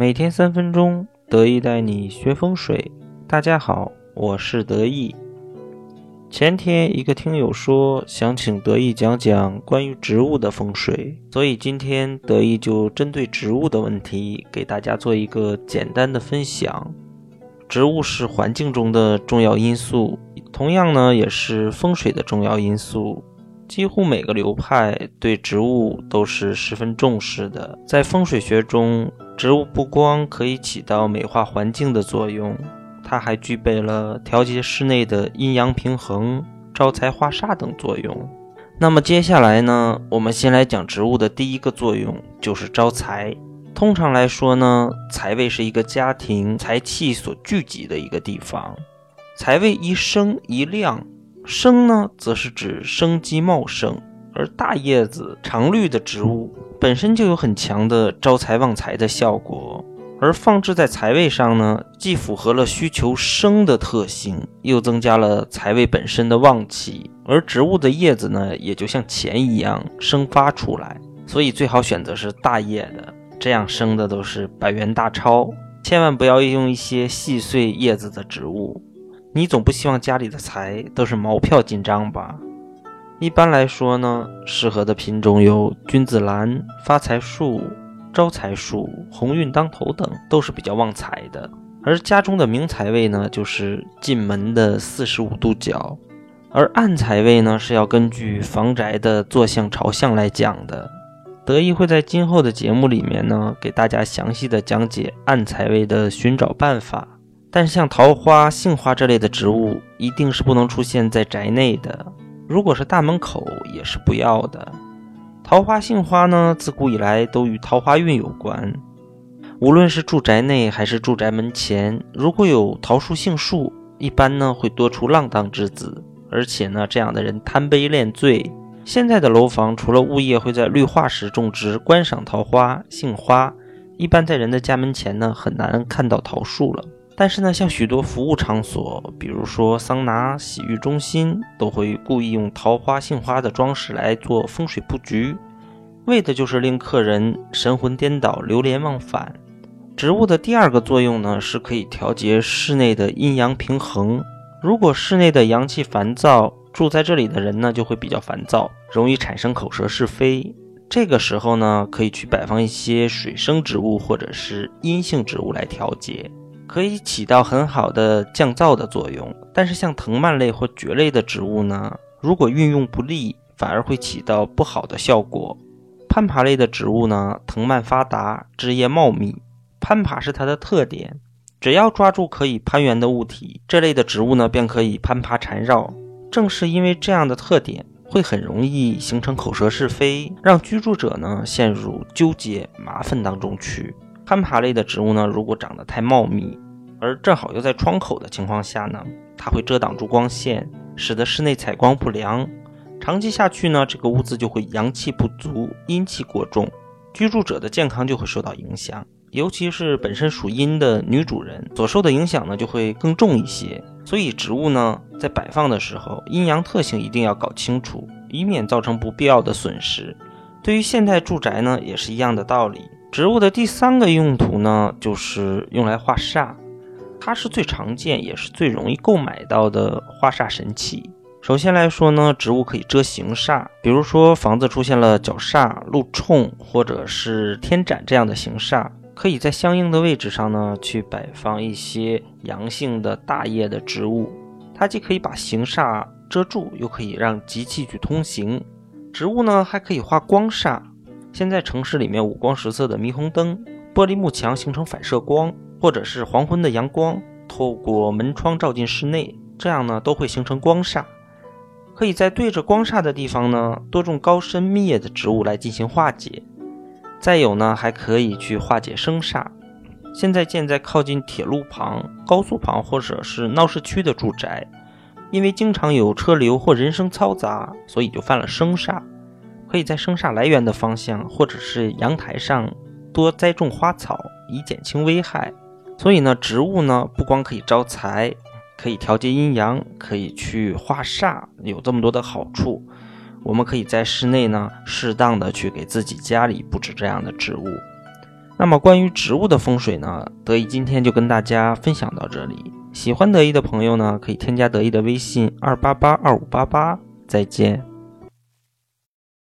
每天三分钟，得意带你学风水。大家好，我是得意。前天一个听友说想请得意讲讲关于植物的风水，所以今天得意就针对植物的问题给大家做一个简单的分享。植物是环境中的重要因素，同样呢也是风水的重要因素。几乎每个流派对植物都是十分重视的。在风水学中，植物不光可以起到美化环境的作用，它还具备了调节室内的阴阳平衡、招财化煞等作用。那么接下来呢，我们先来讲植物的第一个作用，就是招财。通常来说呢，财位是一个家庭财气所聚集的一个地方，财位一升一亮。升呢，则是指生机茂盛，而大叶子、常绿的植物本身就有很强的招财旺财的效果，而放置在财位上呢，既符合了需求生的特性，又增加了财位本身的旺气。而植物的叶子呢，也就像钱一样生发出来，所以最好选择是大叶的，这样生的都是百元大钞。千万不要用一些细碎叶子的植物。你总不希望家里的财都是毛票进账吧？一般来说呢，适合的品种有君子兰、发财树、招财树、鸿运当头等，都是比较旺财的。而家中的明财位呢，就是进门的四十五度角，而暗财位呢，是要根据房宅的坐向朝向来讲的。得意会在今后的节目里面呢，给大家详细的讲解暗财位的寻找办法。但是像桃花、杏花这类的植物，一定是不能出现在宅内的。如果是大门口，也是不要的。桃花、杏花呢，自古以来都与桃花运有关。无论是住宅内还是住宅门前，如果有桃树、杏树，一般呢会多出浪荡之子，而且呢，这样的人贪杯恋醉。现在的楼房除了物业会在绿化时种植观赏桃花、杏花，一般在人的家门前呢，很难看到桃树了。但是呢，像许多服务场所，比如说桑拿、洗浴中心，都会故意用桃花、杏花的装饰来做风水布局，为的就是令客人神魂颠倒、流连忘返。植物的第二个作用呢，是可以调节室内的阴阳平衡。如果室内的阳气烦躁，住在这里的人呢，就会比较烦躁，容易产生口舌是非。这个时候呢，可以去摆放一些水生植物或者是阴性植物来调节。可以起到很好的降噪的作用，但是像藤蔓类或蕨类的植物呢，如果运用不利，反而会起到不好的效果。攀爬类的植物呢，藤蔓发达，枝叶茂密，攀爬是它的特点。只要抓住可以攀援的物体，这类的植物呢，便可以攀爬缠绕。正是因为这样的特点，会很容易形成口舌是非，让居住者呢陷入纠结麻烦当中去。攀爬类的植物呢，如果长得太茂密，而正好又在窗口的情况下呢，它会遮挡住光线，使得室内采光不良。长期下去呢，这个屋子就会阳气不足，阴气过重，居住者的健康就会受到影响。尤其是本身属阴的女主人所受的影响呢，就会更重一些。所以植物呢，在摆放的时候，阴阳特性一定要搞清楚，以免造成不必要的损失。对于现代住宅呢，也是一样的道理。植物的第三个用途呢，就是用来化煞，它是最常见也是最容易购买到的化煞神器。首先来说呢，植物可以遮形煞，比如说房子出现了角煞、路冲或者是天斩这样的形煞，可以在相应的位置上呢去摆放一些阳性的大叶的植物，它既可以把形煞遮住，又可以让吉气去通行。植物呢还可以化光煞。现在城市里面五光十色的霓虹灯、玻璃幕墙形成反射光，或者是黄昏的阳光透过门窗照进室内，这样呢都会形成光煞。可以在对着光煞的地方呢多种高深密叶的植物来进行化解。再有呢还可以去化解生煞。现在建在靠近铁路旁、高速旁或者是闹市区的住宅，因为经常有车流或人声嘈杂，所以就犯了生煞。可以在生煞来源的方向，或者是阳台上多栽种花草，以减轻危害。所以呢，植物呢不光可以招财，可以调节阴阳，可以去化煞，有这么多的好处。我们可以在室内呢适当的去给自己家里布置这样的植物。那么关于植物的风水呢，德意今天就跟大家分享到这里。喜欢德意的朋友呢，可以添加德意的微信二八八二五八八。再见。